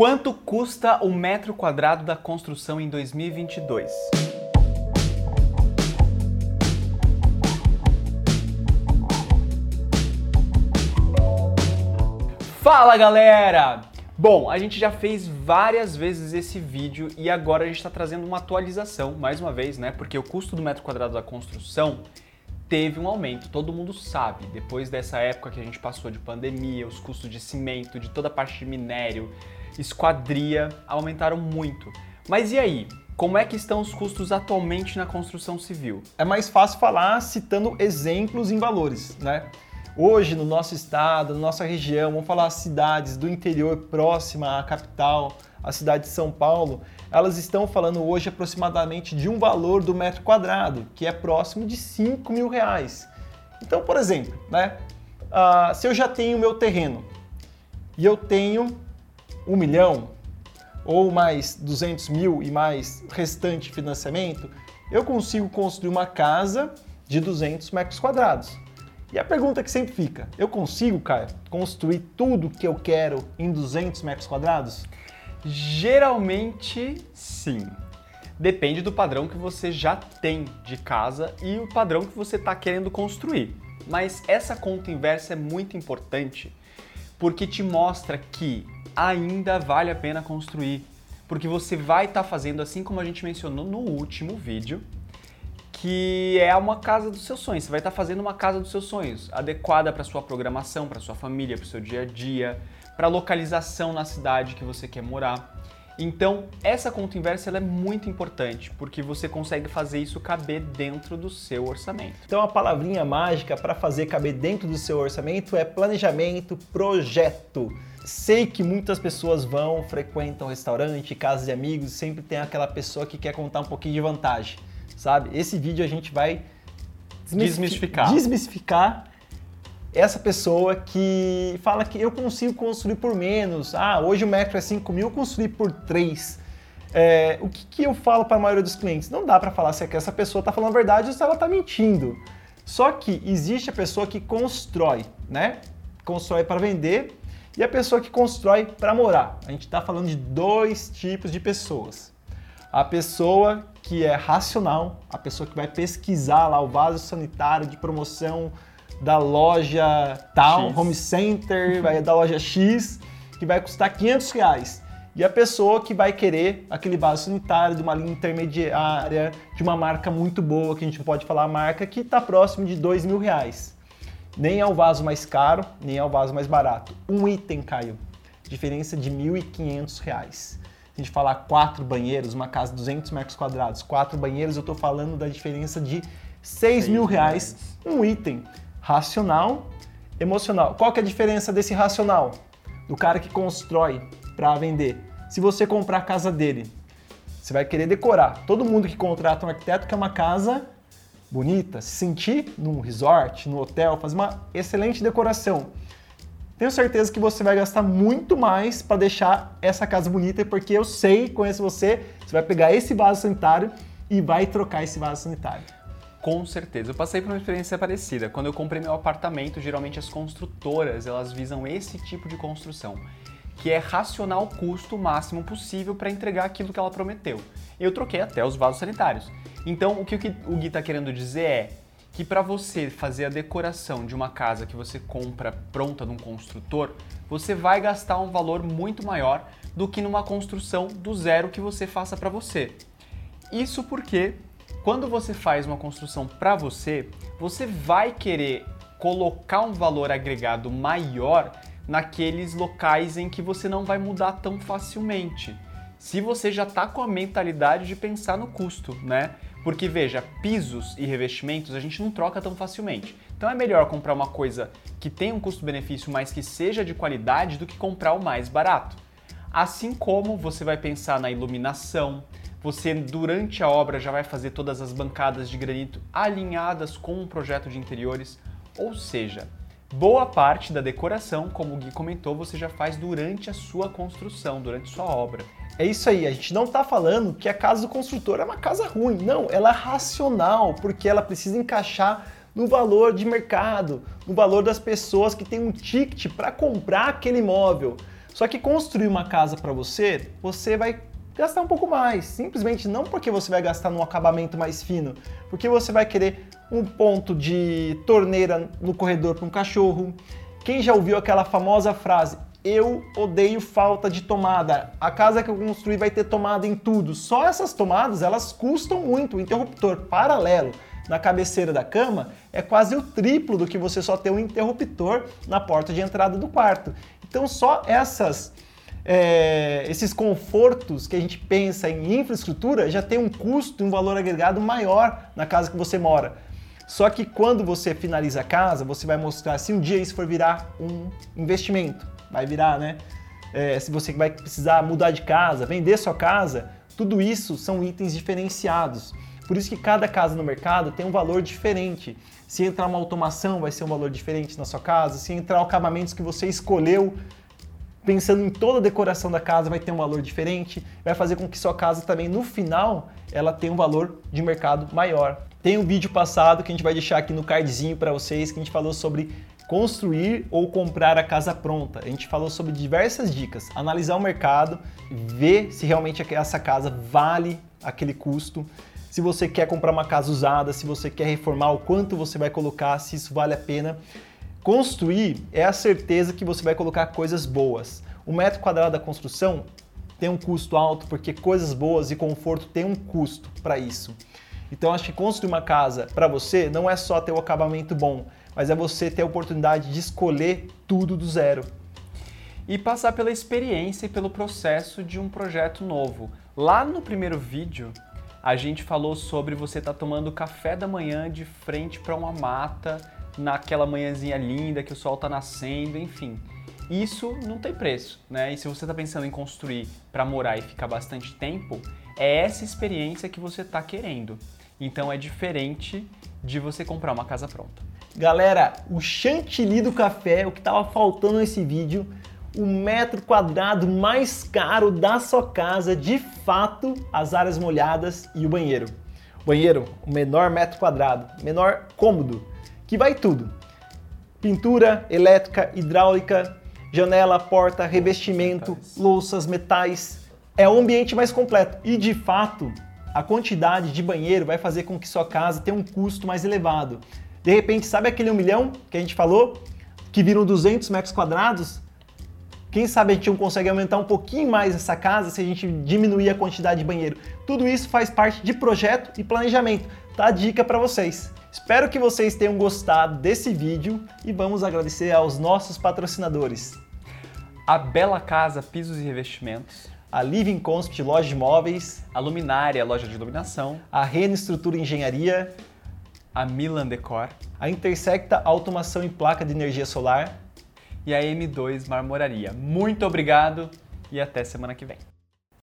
Quanto custa o metro quadrado da construção em 2022? Fala galera! Bom, a gente já fez várias vezes esse vídeo e agora a gente está trazendo uma atualização, mais uma vez, né? Porque o custo do metro quadrado da construção teve um aumento, todo mundo sabe. Depois dessa época que a gente passou de pandemia, os custos de cimento, de toda a parte de minério, esquadria aumentaram muito. Mas e aí? Como é que estão os custos atualmente na construção civil? É mais fácil falar citando exemplos em valores, né? Hoje, no nosso estado, na nossa região, vamos falar cidades do interior próxima à capital, a cidade de São Paulo, elas estão falando hoje aproximadamente de um valor do metro quadrado, que é próximo de 5 mil reais. Então, por exemplo, né, uh, se eu já tenho meu terreno e eu tenho um milhão ou mais 200 mil e mais restante financiamento, eu consigo construir uma casa de 200 metros quadrados. E a pergunta que sempre fica: eu consigo, cara, construir tudo que eu quero em 200 metros quadrados? Geralmente, sim. Depende do padrão que você já tem de casa e o padrão que você está querendo construir. Mas essa conta inversa é muito importante porque te mostra que ainda vale a pena construir. Porque você vai estar tá fazendo, assim como a gente mencionou no último vídeo, que é uma casa dos seus sonhos. Você vai estar tá fazendo uma casa dos seus sonhos, adequada para sua programação, para sua família, para o seu dia a dia, para a localização na cidade que você quer morar. Então, essa conta inversa é muito importante, porque você consegue fazer isso caber dentro do seu orçamento. Então, a palavrinha mágica para fazer caber dentro do seu orçamento é planejamento, projeto. Sei que muitas pessoas vão, frequentam restaurante, casa de amigos, sempre tem aquela pessoa que quer contar um pouquinho de vantagem, sabe? Esse vídeo a gente vai desmistificar, desmistificar essa pessoa que fala que eu consigo construir por menos. Ah, hoje o metro é 5 mil, eu construí por 3. É, o que, que, eu falo para a maioria dos clientes? Não dá para falar se é que essa pessoa está falando a verdade ou se ela está mentindo. Só que existe a pessoa que constrói, né? Constrói para vender e a pessoa que constrói para morar. A gente está falando de dois tipos de pessoas. A pessoa que é racional, a pessoa que vai pesquisar lá o vaso sanitário de promoção da loja tal, X. home center, vai da loja X, que vai custar 500 reais. E a pessoa que vai querer aquele vaso sanitário de uma linha intermediária, de uma marca muito boa, que a gente não pode falar a marca, que está próximo de dois mil reais. Nem é o vaso mais caro, nem é o vaso mais barato. Um item, Caio, diferença de 1.500 reais. Se a gente falar quatro banheiros, uma casa de 200 metros quadrados, quatro banheiros, eu estou falando da diferença de 6 mil reais, um item racional, emocional. Qual que é a diferença desse racional? Do cara que constrói para vender. Se você comprar a casa dele, você vai querer decorar. Todo mundo que contrata um arquiteto quer uma casa bonita, se sentir num resort, no hotel, fazer uma excelente decoração. Tenho certeza que você vai gastar muito mais para deixar essa casa bonita, porque eu sei, conheço você, você vai pegar esse vaso sanitário e vai trocar esse vaso sanitário. Com certeza. Eu passei por uma experiência parecida. Quando eu comprei meu apartamento, geralmente as construtoras, elas visam esse tipo de construção, que é racionar o custo máximo possível para entregar aquilo que ela prometeu. Eu troquei até os vasos sanitários. Então, o que o Gui está querendo dizer é que para você fazer a decoração de uma casa que você compra pronta num construtor, você vai gastar um valor muito maior do que numa construção do zero que você faça para você. Isso porque quando você faz uma construção para você, você vai querer colocar um valor agregado maior naqueles locais em que você não vai mudar tão facilmente. Se você já está com a mentalidade de pensar no custo, né? Porque veja, pisos e revestimentos a gente não troca tão facilmente. Então é melhor comprar uma coisa que tenha um custo-benefício, mas que seja de qualidade, do que comprar o mais barato. Assim como você vai pensar na iluminação, você, durante a obra, já vai fazer todas as bancadas de granito alinhadas com um projeto de interiores, ou seja, boa parte da decoração, como o Gui comentou, você já faz durante a sua construção, durante sua obra. É isso aí, a gente não está falando que a casa do construtor é uma casa ruim, não, ela é racional, porque ela precisa encaixar no valor de mercado, no valor das pessoas que têm um ticket para comprar aquele imóvel. Só que construir uma casa para você, você vai gastar um pouco mais. Simplesmente não porque você vai gastar num acabamento mais fino, porque você vai querer um ponto de torneira no corredor para um cachorro. Quem já ouviu aquela famosa frase: eu odeio falta de tomada. A casa que eu construí vai ter tomada em tudo. Só essas tomadas, elas custam muito. O interruptor paralelo na cabeceira da cama é quase o triplo do que você só ter um interruptor na porta de entrada do quarto. Então só essas é, esses confortos que a gente pensa em infraestrutura já tem um custo e um valor agregado maior na casa que você mora. Só que quando você finaliza a casa, você vai mostrar se um dia isso for virar um investimento, vai virar, né? É, se você vai precisar mudar de casa, vender sua casa, tudo isso são itens diferenciados. Por isso que cada casa no mercado tem um valor diferente. Se entrar uma automação, vai ser um valor diferente na sua casa. Se entrar acabamentos que você escolheu, pensando em toda a decoração da casa, vai ter um valor diferente, vai fazer com que sua casa também no final ela tenha um valor de mercado maior. Tem um vídeo passado que a gente vai deixar aqui no cardzinho para vocês que a gente falou sobre construir ou comprar a casa pronta. A gente falou sobre diversas dicas, analisar o mercado, ver se realmente essa casa vale aquele custo. Se você quer comprar uma casa usada, se você quer reformar, o quanto você vai colocar, se isso vale a pena. Construir é a certeza que você vai colocar coisas boas. O metro quadrado da construção tem um custo alto porque coisas boas e conforto tem um custo para isso. Então acho que construir uma casa para você não é só ter o acabamento bom, mas é você ter a oportunidade de escolher tudo do zero. E passar pela experiência e pelo processo de um projeto novo. Lá no primeiro vídeo, a gente falou sobre você estar tá tomando café da manhã de frente para uma mata naquela manhãzinha linda que o sol está nascendo, enfim. Isso não tem preço, né? E se você está pensando em construir para morar e ficar bastante tempo, é essa experiência que você está querendo. Então é diferente de você comprar uma casa pronta. Galera, o chantilly do café, o que estava faltando nesse vídeo, o metro quadrado mais caro da sua casa, de fato, as áreas molhadas e o banheiro. banheiro, o menor metro quadrado, menor cômodo, que vai tudo. Pintura, elétrica, hidráulica, janela, porta, revestimento, metais. louças, metais. É o ambiente mais completo. E de fato, a quantidade de banheiro vai fazer com que sua casa tenha um custo mais elevado. De repente, sabe aquele um milhão que a gente falou? Que viram 200 metros quadrados? Quem sabe a gente não consegue aumentar um pouquinho mais essa casa se a gente diminuir a quantidade de banheiro. Tudo isso faz parte de projeto e planejamento. Tá a dica para vocês. Espero que vocês tenham gostado desse vídeo e vamos agradecer aos nossos patrocinadores. A Bela Casa Pisos e Revestimentos. A Living Concept Loja de Móveis. A Luminária Loja de Iluminação. A Rena Estrutura Engenharia. A Milan Decor. A Intersecta Automação e Placa de Energia Solar. E a M2 Marmoraria. Muito obrigado e até semana que vem.